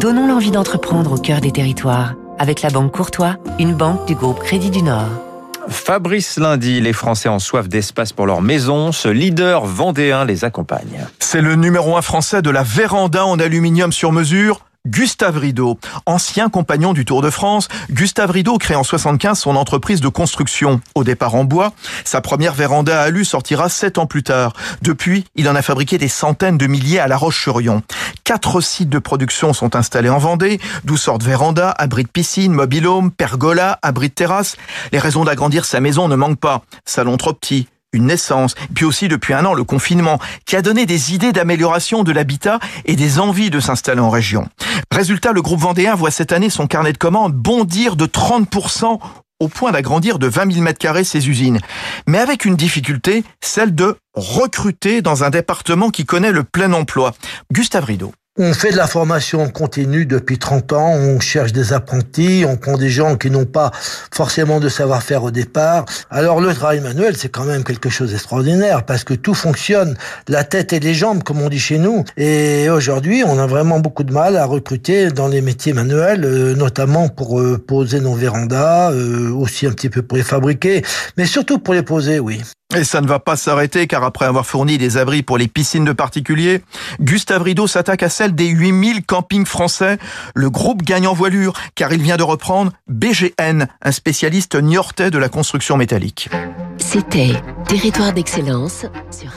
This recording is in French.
Donnons l'envie d'entreprendre au cœur des territoires avec la Banque Courtois, une banque du groupe Crédit du Nord. Fabrice Lundi, les Français en soif d'espace pour leur maison, ce leader vendéen les accompagne. C'est le numéro un français de la véranda en aluminium sur mesure Gustave Rideau, ancien compagnon du Tour de France, Gustave Rideau crée en 75 son entreprise de construction. Au départ en bois, sa première véranda à alu sortira sept ans plus tard. Depuis, il en a fabriqué des centaines de milliers à La Roche-sur-Yon. Quatre sites de production sont installés en Vendée, d'où sortent véranda, abri de piscine, mobilhome, pergola, abri de terrasse. Les raisons d'agrandir sa maison ne manquent pas. Salon trop petit, une naissance, puis aussi depuis un an le confinement, qui a donné des idées d'amélioration de l'habitat et des envies de s'installer en région. Résultat, le groupe vendéen voit cette année son carnet de commandes bondir de 30% au point d'agrandir de 20 000 m2 ses usines. Mais avec une difficulté, celle de recruter dans un département qui connaît le plein emploi. Gustave Rideau. On fait de la formation continue depuis 30 ans, on cherche des apprentis, on prend des gens qui n'ont pas forcément de savoir-faire au départ. Alors le travail manuel, c'est quand même quelque chose d'extraordinaire parce que tout fonctionne, la tête et les jambes, comme on dit chez nous. Et aujourd'hui, on a vraiment beaucoup de mal à recruter dans les métiers manuels, euh, notamment pour euh, poser nos vérandas, euh, aussi un petit peu pour les fabriquer, mais surtout pour les poser, oui. Et ça ne va pas s'arrêter car après avoir fourni des abris pour les piscines de particuliers, Gustave Rideau s'attaque à celle des 8000 campings français. Le groupe gagne en voilure car il vient de reprendre BGN, un spécialiste niortais de la construction métallique. C'était Territoire d'excellence sur